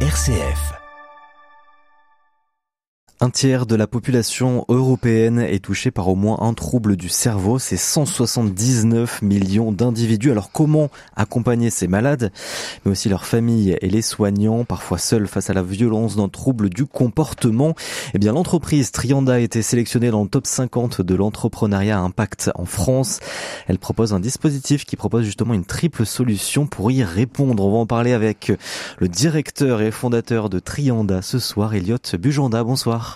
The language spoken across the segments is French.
RCF. Un tiers de la population européenne est touchée par au moins un trouble du cerveau. C'est 179 millions d'individus. Alors comment accompagner ces malades, mais aussi leurs familles et les soignants, parfois seuls face à la violence d'un trouble du comportement Eh bien, l'entreprise Trianda a été sélectionnée dans le top 50 de l'entrepreneuriat impact en France. Elle propose un dispositif qui propose justement une triple solution pour y répondre. On va en parler avec le directeur et fondateur de Trianda ce soir, Elliot Bujanda. Bonsoir.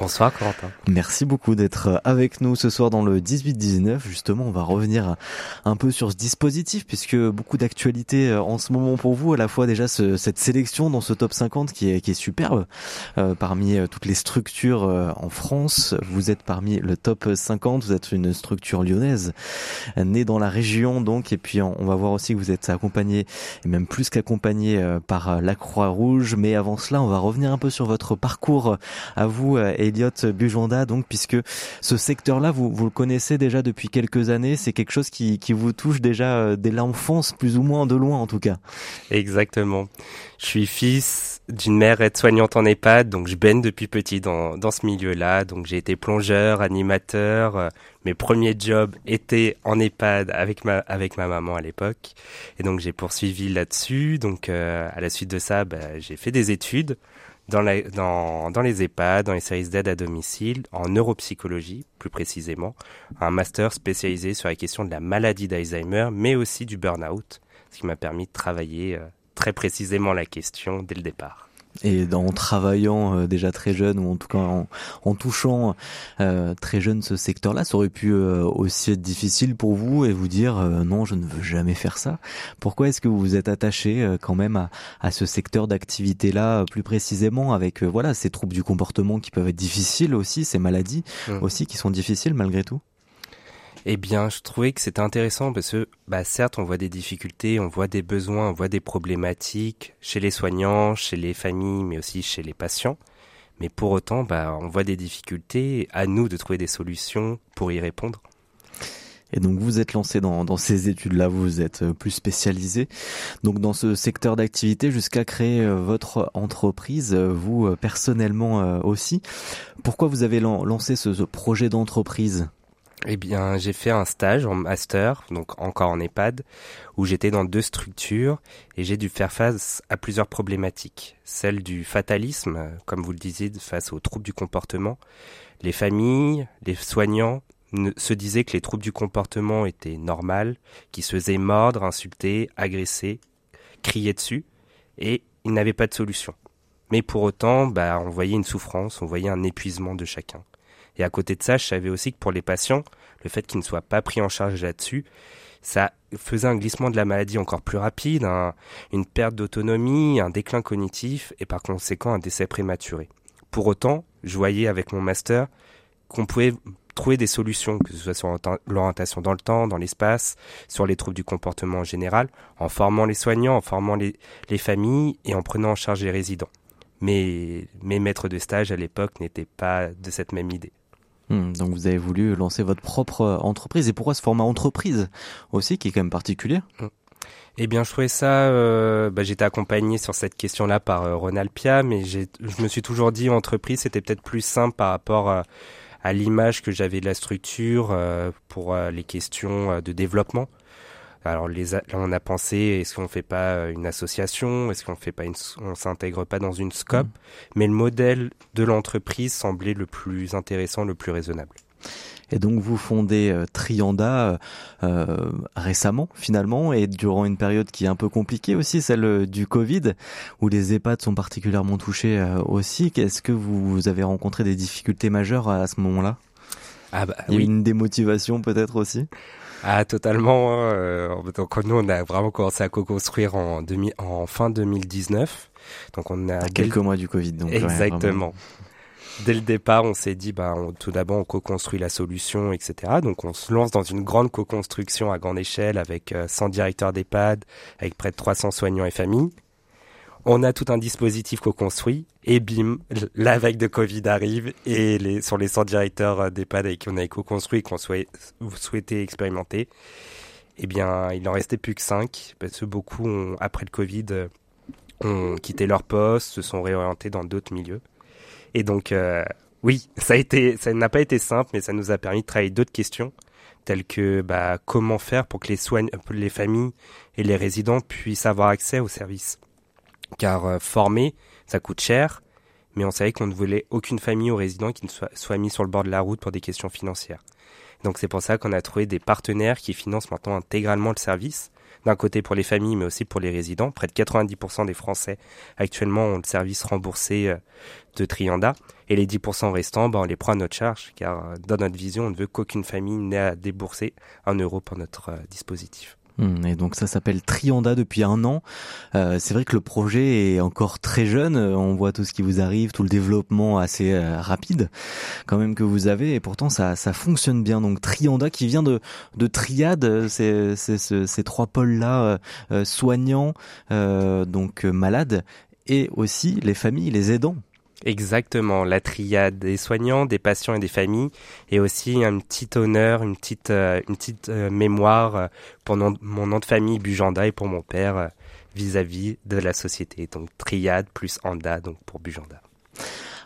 Bonsoir Corentin. Merci beaucoup d'être avec nous ce soir dans le 18-19. Justement, on va revenir un peu sur ce dispositif puisque beaucoup d'actualités euh, en ce moment pour vous. À la fois déjà ce, cette sélection dans ce top 50 qui est, qui est superbe euh, parmi euh, toutes les structures en France. Vous êtes parmi le top 50. Vous êtes une structure lyonnaise née dans la région donc. Et puis on va voir aussi que vous êtes accompagné et même plus qu'accompagné par la Croix-Rouge. Mais avant cela, on va revenir un peu sur votre parcours à vous Elliot Bujonda, donc puisque ce secteur-là, vous, le connaissez déjà depuis quelques années, c'est quelque chose qui, qui vous touche déjà euh, dès l'enfance, plus ou moins de loin en tout cas. Exactement. Je suis fils d'une mère aide-soignante en EHPAD, donc je baigne depuis petit dans, dans ce milieu-là. Donc j'ai été plongeur, animateur. Euh, mes premiers jobs étaient en EHPAD avec ma, avec ma maman à l'époque. Et donc j'ai poursuivi là-dessus. Donc euh, à la suite de ça, bah, j'ai fait des études dans, la, dans, dans les EHPAD, dans les services d'aide à domicile, en neuropsychologie plus précisément, un master spécialisé sur la question de la maladie d'Alzheimer, mais aussi du burn-out, ce qui m'a permis de travailler euh, très précisément la question dès le départ et en travaillant euh, déjà très jeune ou en tout cas en, en touchant euh, très jeune ce secteur-là, ça aurait pu euh, aussi être difficile pour vous et vous dire euh, non, je ne veux jamais faire ça. Pourquoi est-ce que vous vous êtes attaché euh, quand même à, à ce secteur d'activité-là plus précisément avec voilà ces troubles du comportement qui peuvent être difficiles aussi, ces maladies mmh. aussi qui sont difficiles malgré tout? Eh bien, je trouvais que c'était intéressant parce que, bah, certes, on voit des difficultés, on voit des besoins, on voit des problématiques chez les soignants, chez les familles, mais aussi chez les patients. Mais pour autant, bah, on voit des difficultés. À nous de trouver des solutions pour y répondre. Et donc vous êtes lancé dans, ces études-là, vous êtes euh, plus spécialisé donc dans ce secteur d'activité jusqu'à créer euh, votre entreprise, euh, vous personnellement aussi. Pourquoi vous avez lancé ce projet d'entreprise? Eh bien, j'ai fait un stage en master, donc encore en EHPAD, où j'étais dans deux structures et j'ai dû faire face à plusieurs problématiques. Celle du fatalisme, comme vous le disiez, face aux troubles du comportement. Les familles, les soignants se disaient que les troubles du comportement étaient normaux, qu'ils se faisaient mordre, insulter, agresser, crier dessus, et ils n'avaient pas de solution. Mais pour autant, bah, on voyait une souffrance, on voyait un épuisement de chacun. Et à côté de ça, je savais aussi que pour les patients, le fait qu'ils ne soient pas pris en charge là-dessus, ça faisait un glissement de la maladie encore plus rapide, un, une perte d'autonomie, un déclin cognitif et par conséquent un décès prématuré. Pour autant, je voyais avec mon master qu'on pouvait trouver des solutions, que ce soit sur l'orientation dans le temps, dans l'espace, sur les troubles du comportement en général, en formant les soignants, en formant les familles et en prenant en charge les résidents. Mais mes maîtres de stage à l'époque n'étaient pas de cette même idée. Hmm, donc vous avez voulu lancer votre propre euh, entreprise. Et pourquoi ce format entreprise aussi, qui est quand même particulier hmm. Eh bien, je trouvais ça. Euh, bah, J'étais accompagné sur cette question-là par euh, Ronald Pia, mais je me suis toujours dit entreprise, c'était peut-être plus simple par rapport à, l'image que j'avais de la structure pour les questions de développement. Alors les là on a pensé est-ce qu'on fait pas une association, est-ce qu'on fait pas une on s'intègre pas dans une scope, mmh. mais le modèle de l'entreprise semblait le plus intéressant, le plus raisonnable. Et donc vous fondez euh, Trianda euh, récemment finalement et durant une période qui est un peu compliquée aussi, celle du Covid, où les EHPAD sont particulièrement touchés euh, aussi. Est-ce que vous avez rencontré des difficultés majeures à, ce moment-là? Ah bah, oui. une démotivation peut-être aussi? Ah totalement. Hein. Donc nous on a vraiment commencé à co-construire en, demi, en fin 2019. Donc on a à quelques mois du Covid. Donc exactement. Ouais, Dès le départ, on s'est dit, bah, on, tout d'abord, on co-construit la solution, etc. Donc on se lance dans une grande co-construction à grande échelle avec euh, 100 directeurs d'EHPAD, avec près de 300 soignants et familles. On a tout un dispositif co-construit et bim, la vague de Covid arrive et les, sur les 100 directeurs d'EHPAD avec qui on a co-construit qu'on souhait, souhaitait expérimenter, eh bien, il en restait plus que 5 parce que beaucoup, ont, après le Covid, ont quitté leur poste, se sont réorientés dans d'autres milieux. Et donc, euh, oui, ça a été, ça n'a pas été simple, mais ça nous a permis de travailler d'autres questions, telles que bah, comment faire pour que les, soignes, les familles et les résidents puissent avoir accès aux services. Car euh, former, ça coûte cher, mais on savait qu'on ne voulait aucune famille ou résident qui ne soit, soit mis sur le bord de la route pour des questions financières. Donc c'est pour ça qu'on a trouvé des partenaires qui financent maintenant intégralement le service, d'un côté pour les familles, mais aussi pour les résidents. Près de 90% des Français actuellement ont le service remboursé euh, de Trianda. Et les 10% restants, ben, on les prend à notre charge, car euh, dans notre vision, on ne veut qu'aucune famille n'ait à débourser un euro pour notre dispositif. Hmm, et donc ça s'appelle Trianda depuis un an. Euh, c'est vrai que le projet est encore très jeune. On voit tout ce qui vous arrive, tout le développement assez euh, rapide quand même que vous avez. Et pourtant ça, fonctionne bien. Donc Trianda qui vient de, de triade, c'est, ces trois pôles-là, euh, soignants, donc malades, et aussi les familles, les aidants. Exactement, la triade des soignants, des patients et des familles, et aussi un petit honneur, une petite, euh, une petite euh, mémoire euh, pour mon nom de famille Bujanda et pour mon père vis-à-vis de la société. Donc triade plus anda, donc pour Bujanda.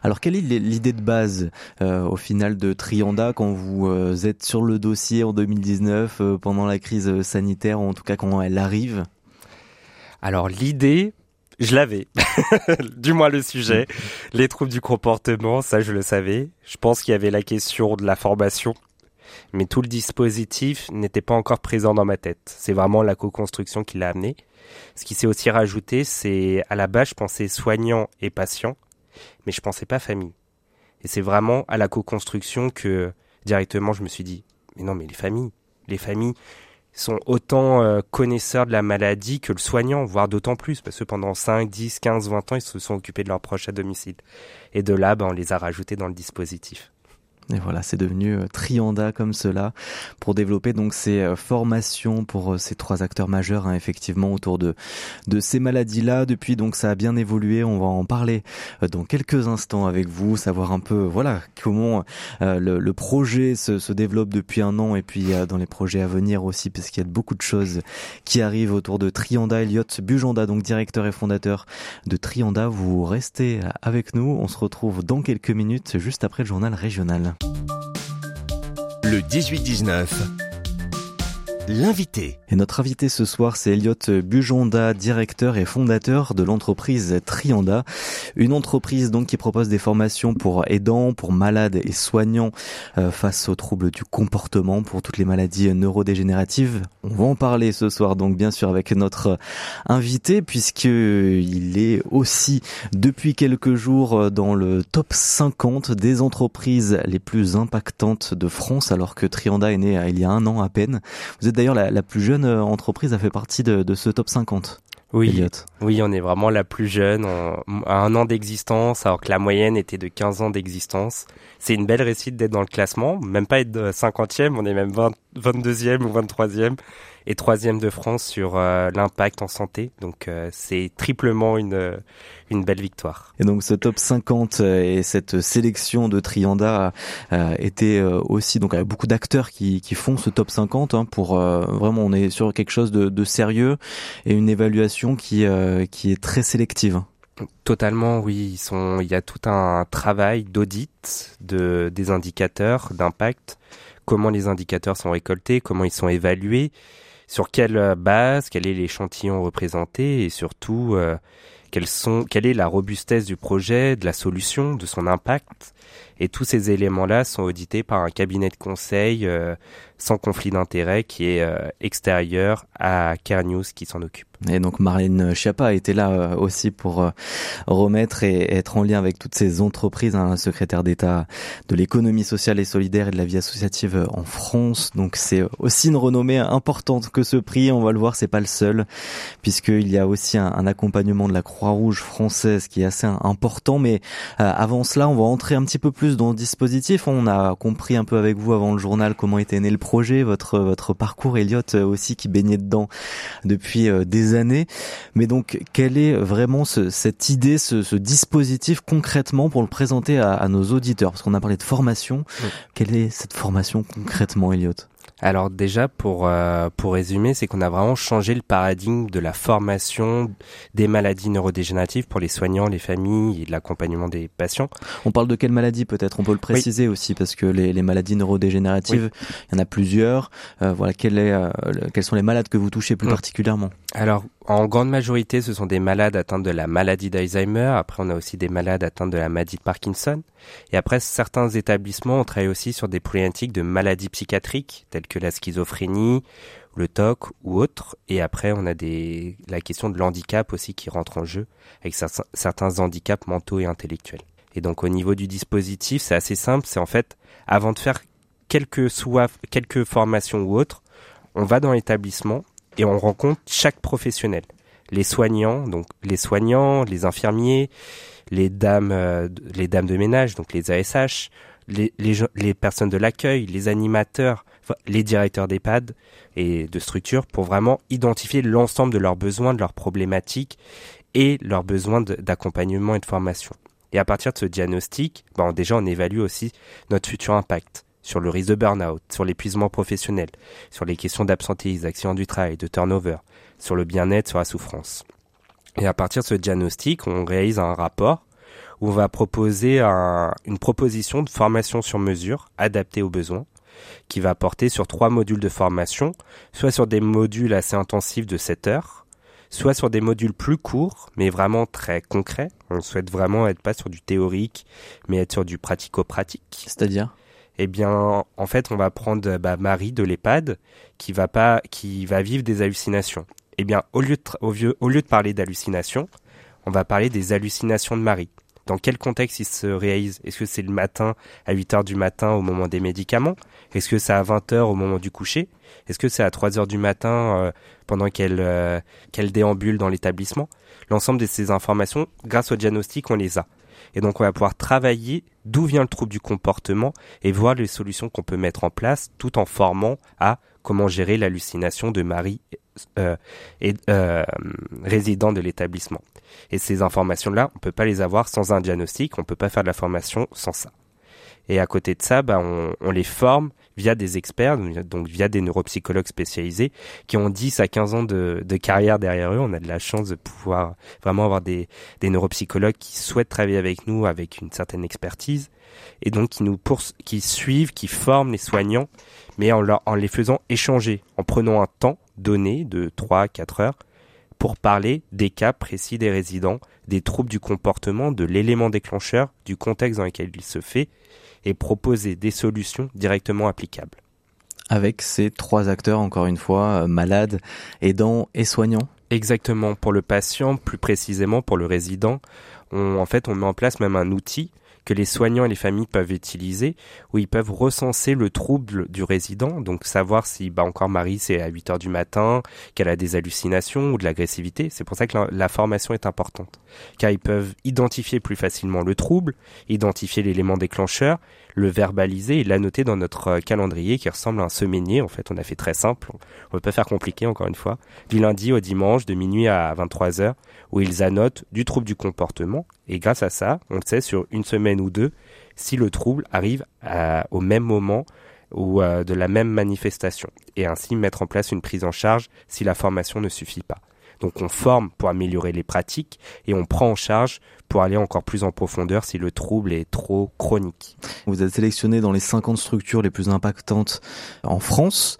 Alors quelle est l'idée de base au final de Trianda quand vous êtes sur le dossier en 2019 pendant la crise sanitaire, ou en tout cas quand elle arrive? Alors l'idée, je l'avais. du moins le sujet. Les troubles du comportement, ça je le savais. Je pense qu'il y avait la question de la formation. Mais tout le dispositif n'était pas encore présent dans ma tête. C'est vraiment la co-construction qui l'a amené. Ce qui s'est aussi rajouté, c'est à la base, je pensais soignant et patient, mais je pensais pas famille. Et c'est vraiment à la co-construction que directement je me suis dit, mais non, mais les familles, les familles, sont autant euh, connaisseurs de la maladie que le soignant, voire d'autant plus, parce que pendant 5, 10, 15, 20 ans, ils se sont occupés de leurs proches à domicile. Et de là, ben, on les a rajoutés dans le dispositif. Et voilà, c'est devenu euh, Trianda comme cela pour développer donc ces euh, formations pour euh, ces trois acteurs majeurs hein, effectivement autour de ces maladies-là. Depuis donc ça a bien évolué. On va en parler dans quelques instants avec vous, savoir un peu voilà comment le, projet se, se, développe depuis un an et puis dans les projets à venir aussi parce qu'il y a beaucoup de choses qui arrivent autour de Trianda. Elliot Bujanda donc directeur et fondateur de Trianda. Vous restez avec nous. On se retrouve dans quelques minutes juste après le journal régional. Le 18-19 l'invité. Et notre invité ce soir, c'est Elliot Bujonda, directeur et fondateur de l'entreprise Trianda. Une entreprise donc qui propose des formations pour aidants, pour malades et soignants euh, face aux troubles du comportement, pour toutes les maladies neurodégénératives. On va en parler ce soir donc bien sûr avec notre invité puisqu'il est aussi depuis quelques jours dans le top 50 des entreprises les plus impactantes de France alors que Trianda est né il y a un an à peine. Vous êtes d'ailleurs la, plus jeune euh, entreprise a fait partie de, ce top 50. Oui, oui, on est vraiment la plus jeune, à un an d'existence, alors que la moyenne était de 15 ans d'existence. C'est une belle réussite d'être dans le classement, même pas être 50e, on est même 22e ou 23e et troisième de France sur euh, l'impact en santé. Donc euh, c'est triplement une euh, une belle victoire. Et donc ce top 50 et cette sélection de Trianda était aussi donc avec beaucoup d'acteurs qui, qui font ce top 50 hein, pour vraiment on est sur quelque chose de, de sérieux et une évaluation qui qui est très sélective. Totalement, oui. Ils sont, il y a tout un travail d'audit de, des indicateurs d'impact, comment les indicateurs sont récoltés, comment ils sont évalués, sur quelle euh, base, quel est l'échantillon représenté et surtout euh, quelle est la robustesse du projet, de la solution, de son impact. Et tous ces éléments-là sont audités par un cabinet de conseil euh, sans conflit d'intérêt qui est extérieur à Care News qui s'en occupe. Et donc Marlène Schiappa était là euh, aussi pour euh, remettre et être en lien avec toutes ces entreprises, hein, secrétaire d'État de l'économie sociale et solidaire et de la vie associative euh, en France. Donc c'est aussi une renommée importante que ce prix. On va le voir, c'est pas le seul, puisqu'il y a aussi un, accompagnement de la Croix-Rouge française qui est assez important. Mais avant cela, on va entrer un petit peu plus dans le dispositif. On a compris un peu avec vous avant le journal comment était né le projet, votre votre parcours, Elliot aussi qui baignait dedans depuis des années. Mais donc, quelle est vraiment cette idée, ce, dispositif concrètement pour le présenter à, nos auditeurs? Parce qu'on a parlé de formation. Quelle est cette formation concrètement, Elliot alors déjà pour euh, pour résumer, c'est qu'on a vraiment changé le paradigme de la formation des maladies neurodégénératives pour les soignants, les familles et l'accompagnement des patients. On parle de quelles maladies peut-être? On peut le préciser aussi parce que les, les maladies neurodégénératives, il y en a plusieurs. Euh, voilà, quel est, euh, quels sont les malades que vous touchez plus mm. particulièrement? Alors en grande majorité, ce sont des malades atteints de la maladie d'Alzheimer. Après, on a aussi des malades atteints de la maladie de Parkinson. Et après, certains établissements, on travaille aussi sur des problématiques de maladies psychiatriques, telles que la schizophrénie, le TOC ou autres. Et après, on a des, la question de l'handicap aussi qui rentre en jeu, avec certains handicaps mentaux et intellectuels. Et donc, au niveau du dispositif, c'est assez simple. C'est en fait, avant de faire quelque soit, quelques formations ou autres, on va dans l'établissement et on rencontre chaque professionnel. Les soignants, donc les soignants, les infirmiers, les dames, euh, les dames de ménage, donc les ASH, les, personnes de l'accueil, les animateurs, les directeurs d'EHPAD et de structures pour vraiment identifier l'ensemble de leurs besoins, de leurs problématiques et leurs besoins d'accompagnement et de formation. Et à partir de ce diagnostic, bon, déjà on évalue aussi notre futur impact sur le risque de burn-out, sur l'épuisement professionnel, sur les questions d'absentéisme, d'accident du travail, de turnover, sur le bien-être, sur la souffrance. Et à partir de ce diagnostic, on réalise un rapport où on va proposer une proposition de formation sur mesure adaptée aux besoins qui va porter sur trois modules de formation, soit sur des modules assez intensifs de 7 heures, soit sur des modules plus courts, mais vraiment très concrets. On souhaite vraiment être pas sur du théorique, mais être sur du pratico-pratique. C'est-à-dire? Eh bien, en fait, on va prendre bah, Marie de l'EHPAD qui va pas, qui va vivre des hallucinations. Eh bien, au lieu de, au, lieu de parler d'hallucinations, on va parler des hallucinations de Marie. Dans quel contexte il se réalise? Est-ce que c'est le matin à 8 heures du matin au moment des médicaments? Est-ce que c'est à 20 heures au moment du coucher? Est-ce que c'est à 3 heures du matin euh, pendant qu'elle euh, qu'elle déambule dans l'établissement? L'ensemble de ces informations, grâce au diagnostic, on les a. Et donc on va pouvoir travailler d'où vient le trouble du comportement et voir les solutions qu'on peut mettre en place tout en formant à comment gérer l'hallucination de Marie euh, euh, résident de l'établissement. Et ces informations-là, on peut pas les avoir sans un diagnostic, on peut pas faire de la formation sans ça. Et à côté de ça, bah, on, on les forme via des experts, donc via des neuropsychologues spécialisés qui ont 10 à 15 ans de, de, carrière derrière eux. On a de la chance de pouvoir vraiment avoir des, des neuropsychologues qui souhaitent travailler avec nous avec une certaine expertise et donc qui nous qui suivent, qui forment les soignants, mais en, leur, en les faisant échanger, en prenant un temps donné de 3 à 4 heures pour parler des cas précis des résidents, des troubles du comportement, de l'élément déclencheur, du contexte dans lequel il se fait, et proposer des solutions directement applicables. Avec ces trois acteurs, encore une fois, euh, malades, aidants et soignants Exactement. Pour le patient, plus précisément pour le résident, on, en fait, on met en place même un outil que les soignants et les familles peuvent utiliser, où ils peuvent recenser le trouble du résident, donc savoir si, bah encore Marie, c'est à 8 heures du matin, qu'elle a des hallucinations ou de l'agressivité. C'est pour ça que la, formation est importante. Car ils peuvent identifier plus facilement le trouble, identifier l'élément déclencheur, le verbaliser et l'annoter dans notre euh, calendrier qui ressemble à un semainier. En fait, on a fait très simple. On ne peut pas faire compliqué, encore une fois. Du lundi au dimanche, de minuit à 23 heures, où ils annotent du trouble du comportement. Et grâce à ça, on sait sur une semaine ou deux si le trouble arrive au même moment ou euh, de la même manifestation. Et ainsi mettre en place une prise en charge si la formation ne suffit pas. Donc on forme pour améliorer les pratiques et on prend en charge pour aller encore plus en profondeur si le trouble est trop chronique. Vous êtes sélectionné dans les 50 structures les plus impactantes en France.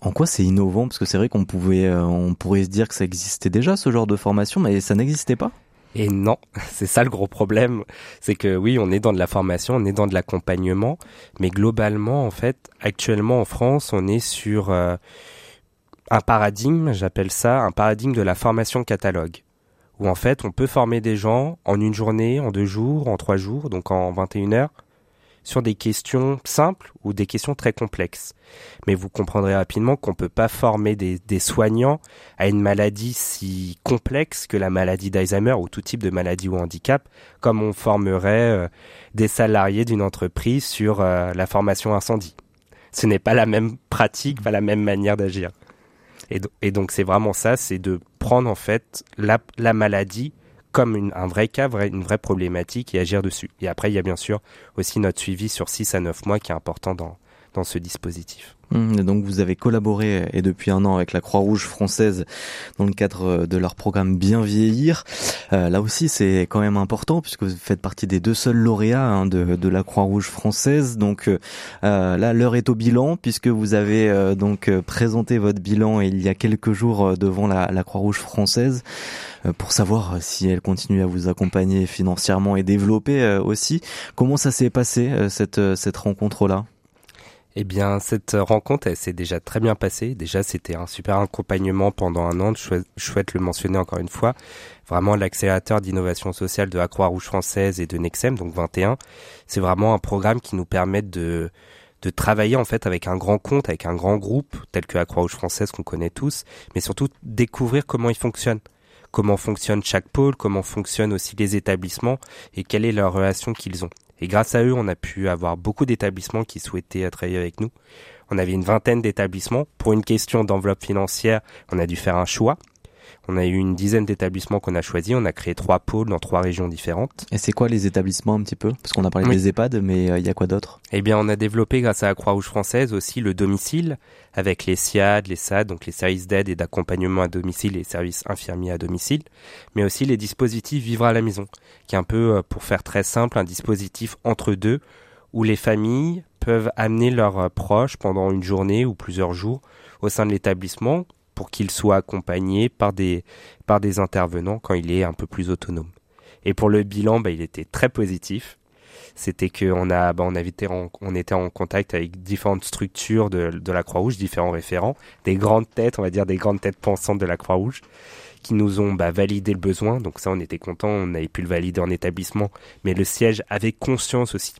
En quoi c'est innovant? Parce que c'est vrai qu'on pouvait, euh, on pourrait se dire que ça existait déjà ce genre de formation, mais ça n'existait pas. Et non, c'est ça le gros problème, c'est que oui, on est dans de la formation, on est dans de l'accompagnement, mais globalement, en fait, actuellement en France, on est sur euh, un paradigme, j'appelle ça un paradigme de la formation catalogue, où en fait, on peut former des gens en une journée, en deux jours, en trois jours, donc en 21 heures, sur des questions simples ou des questions très complexes. Mais vous comprendrez rapidement qu'on ne peut pas former des, soignants à une maladie si complexe que la maladie d'Alzheimer ou tout type de maladie ou handicap, comme on formerait euh, des salariés d'une entreprise sur euh, la formation incendie. Ce n'est pas la même pratique, pas la même manière d'agir. Et, donc c'est vraiment ça, c'est de prendre en fait la, la maladie comme un vrai cas, une vraie problématique et agir dessus. Et après, il y a bien sûr aussi notre suivi sur 6 à 9 mois qui est important dans, ce dispositif. Mmh, donc vous avez collaboré et depuis un an avec la Croix-Rouge française dans le cadre de leur programme Bien vieillir. Euh, là aussi c'est quand même important puisque vous faites partie des deux seuls lauréats hein, de, la Croix-Rouge française. Donc euh, là l'heure est au bilan puisque vous avez euh, donc présenté votre bilan il y a quelques jours devant la, Croix-Rouge française pour savoir si elle continue à vous accompagner financièrement et développer aussi. Comment ça s'est passé cette, cette rencontre là eh bien, cette rencontre, elle s'est déjà très bien passée. Déjà, c'était un super accompagnement pendant un an. Je souhaite le mentionner encore une fois. Vraiment, l'accélérateur d'innovation sociale de la Croix-Rouge française et de Nexem, donc 21, c'est vraiment un programme qui nous permet de de travailler en fait avec un grand compte, avec un grand groupe tel que la Croix-Rouge française qu'on connaît tous, mais surtout découvrir comment il fonctionne comment fonctionne chaque pôle, comment fonctionnent aussi les établissements et quelle est leur relation qu'ils ont. Et grâce à eux, on a pu avoir beaucoup d'établissements qui souhaitaient travailler avec nous. On avait une vingtaine d'établissements. Pour une question d'enveloppe financière, on a dû faire un choix. On a eu une dizaine d'établissements qu'on a choisis. On a créé trois pôles dans trois régions différentes. Et c'est quoi les établissements un petit peu? Parce qu'on a parlé des EHPAD, mais euh, il y a quoi d'autre? Eh bien, on a développé grâce à la Croix-Rouge française aussi le domicile avec les SIAD, les SAD, donc les services d'aide et d'accompagnement à domicile et services infirmiers à domicile, mais aussi les dispositifs vivre à la maison, qui est un peu, euh, pour faire très simple, un dispositif entre deux où les familles peuvent amener leurs euh, proches pendant une journée ou plusieurs jours au sein de l'établissement pour qu'il soit accompagné par des, par des intervenants quand il est un peu plus autonome. Et pour le bilan, bah, il était très positif. C'était qu'on bah, on on était en contact avec différentes structures de, de la Croix-Rouge, différents référents, des grandes têtes, on va dire des grandes têtes pensantes de la Croix-Rouge, qui nous ont bah, validé le besoin. Donc ça, on était content, on avait pu le valider en établissement, mais le siège avait conscience aussi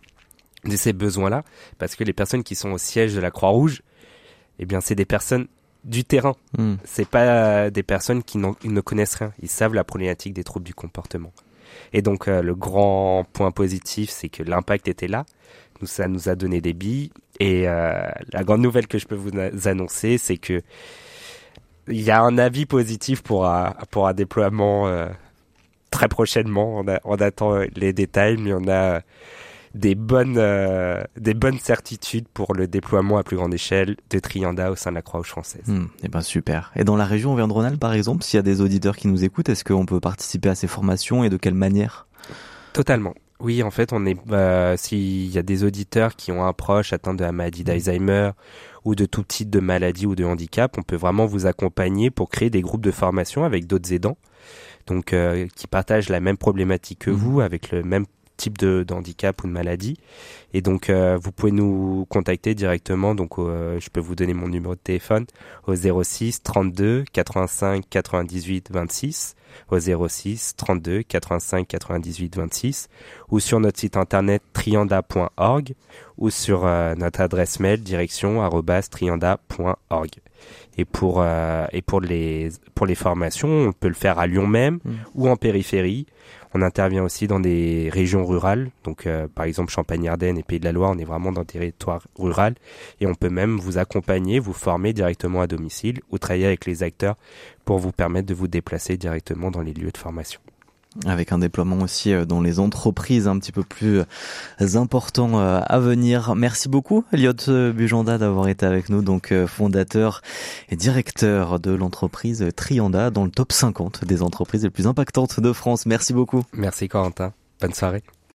de ces besoins-là, parce que les personnes qui sont au siège de la Croix-Rouge, eh bien, c'est des personnes du terrain. Hmm. C'est pas des personnes qui ne connaissent rien. Ils savent la problématique des troubles du comportement. Et donc euh, le grand point positif, c'est que l'impact était là. Nous, ça nous a donné des billes. Et euh, la grande nouvelle que je peux vous annoncer, c'est que il y a un avis positif pour un, pour un déploiement euh, très prochainement. On, a, on attend les détails, mais on a des bonnes, euh, des bonnes certitudes pour le déploiement à plus grande échelle de Trianda au sein de la Croix-Rouge française. et hmm, eh ben super. Et dans la région Auvergne-Rhône-Alpes, par exemple, s'il y a des auditeurs qui nous écoutent, est-ce qu'on peut participer à ces formations et de quelle manière? Totalement. Oui, en fait, on est euh, s'il y a des auditeurs qui ont un proche atteint de la maladie hmm. d'Alzheimer ou de tout type de maladie ou de handicap, on peut vraiment vous accompagner pour créer des groupes de formation avec d'autres aidants, donc euh, qui partagent la même problématique que hmm. vous, avec le même type de, handicap ou de maladie. Et donc, euh, vous pouvez nous contacter directement. Donc, euh, je peux vous donner mon numéro de téléphone au 06 32 85 98 26, au 06 32 85 98 26, ou sur notre site internet trianda.org ou sur euh, notre adresse mail direction trianda.org. Et pour et pour les pour les formations, on peut le faire à Lyon même mmh. ou en périphérie. On intervient aussi dans des régions rurales, donc euh, par exemple Champagne-Ardenne et Pays de la Loire, on est vraiment dans des territoires ruraux et on peut même vous accompagner, vous former directement à domicile ou travailler avec les acteurs pour vous permettre de vous déplacer directement dans les lieux de formation avec un déploiement aussi euh, dans les entreprises un petit peu plus euh, important euh, à venir. Merci beaucoup Elliot Bujanda d'avoir été avec nous, donc fondateur et directeur de l'entreprise Trianda dans le top 50 des entreprises les plus impactantes de France. Merci beaucoup. Merci Corentin. Bonne soirée.